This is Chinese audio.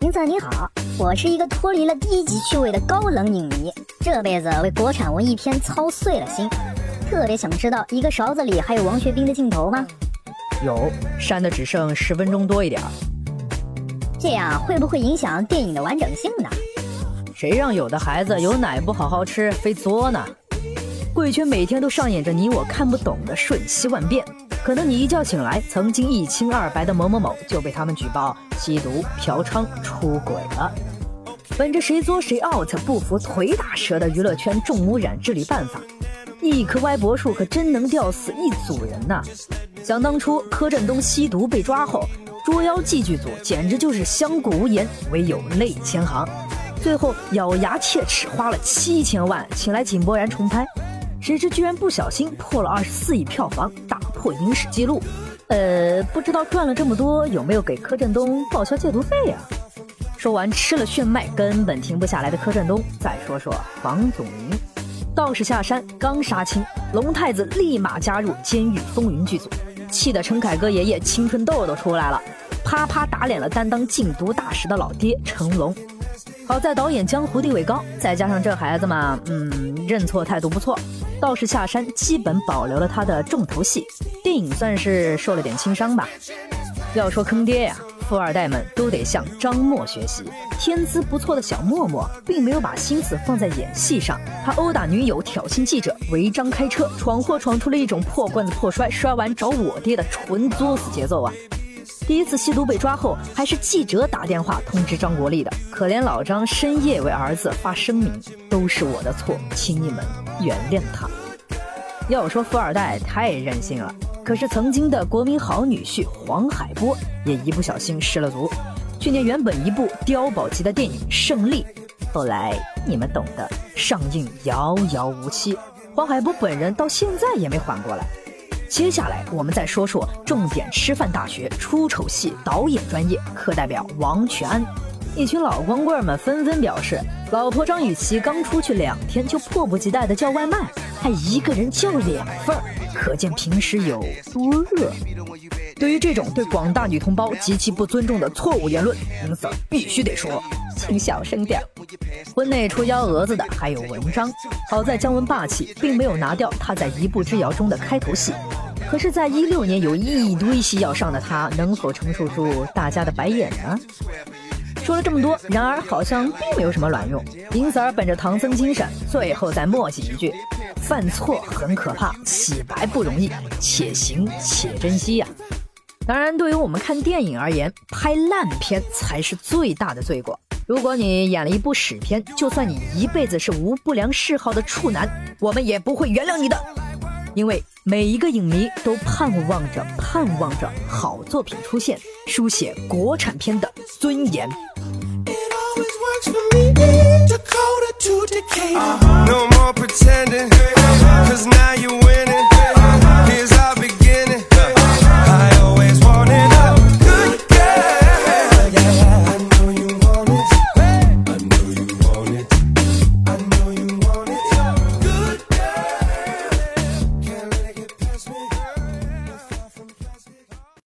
银色你好，我是一个脱离了低级趣味的高冷影迷，这辈子为国产文艺片操碎了心，特别想知道一个勺子里还有王学兵的镜头吗？有，删的只剩十分钟多一点儿。这样会不会影响电影的完整性呢？谁让有的孩子有奶不好好吃，非作呢？贵圈每天都上演着你我看不懂的瞬息万变，可能你一觉醒来，曾经一清二白的某某某就被他们举报吸毒、嫖娼、出轨了。本着谁作谁 out 不服腿打折的娱乐圈重污染治理办法，一棵歪脖树可真能吊死一组人呐！想当初柯震东吸毒被抓后，捉妖记剧组简直就是相顾无言，唯有泪千行，最后咬牙切齿花了七千万请来井柏然重拍。谁知居然不小心破了二十四亿票房，打破影史纪录。呃，不知道赚了这么多有没有给柯震东报销戒毒费呀？说完吃了炫迈根本停不下来的柯震东，再说说房祖名。道士下山刚杀青，龙太子立马加入《监狱风云》剧组，气得陈凯歌爷爷青春痘都出来了，啪啪打脸了担当禁毒大使的老爹成龙。好在导演江湖地位高，再加上这孩子嘛，嗯，认错态度不错。道士下山基本保留了他的重头戏，电影算是受了点轻伤吧。要说坑爹呀，富二代们都得向张默学习。天资不错的小默默，并没有把心思放在演戏上，他殴打女友、挑衅记者、违章开车、闯祸，闯出了一种破罐子破摔，摔完找我爹的纯作死节奏啊！第一次吸毒被抓后，还是记者打电话通知张国立的。可怜老张深夜为儿子发声明，都是我的错，请你们原谅他。要说富二代太任性了，可是曾经的国民好女婿黄海波也一不小心失了足。去年原本一部碉堡级的电影《胜利》，后来你们懂的，上映遥遥无期。黄海波本人到现在也没缓过来。接下来我们再说说重点师范大学出丑系导演专业课代表王全安，一群老光棍们纷纷表示，老婆张雨绮刚出去两天就迫不及待的叫外卖，还一个人叫两份儿，可见平时有多饿。对于这种对广大女同胞极其不尊重的错误言论，明 sir 必须得说，请小声点。婚内出幺蛾子的还有文章，好在姜文霸气，并没有拿掉他在一步之遥中的开头戏。可是，在一六年有一堆戏要上的他，能否承受住大家的白眼呢？说了这么多，然而好像并没有什么卵用。银子儿本着唐僧精神，最后再墨迹一句：犯错很可怕，洗白不容易，且行且珍惜呀。当然，对于我们看电影而言，拍烂片才是最大的罪过。如果你演了一部屎片，就算你一辈子是无不良嗜好的处男，我们也不会原谅你的。因为每一个影迷都盼望着、盼望着好作品出现，书写国产片的尊严。It always works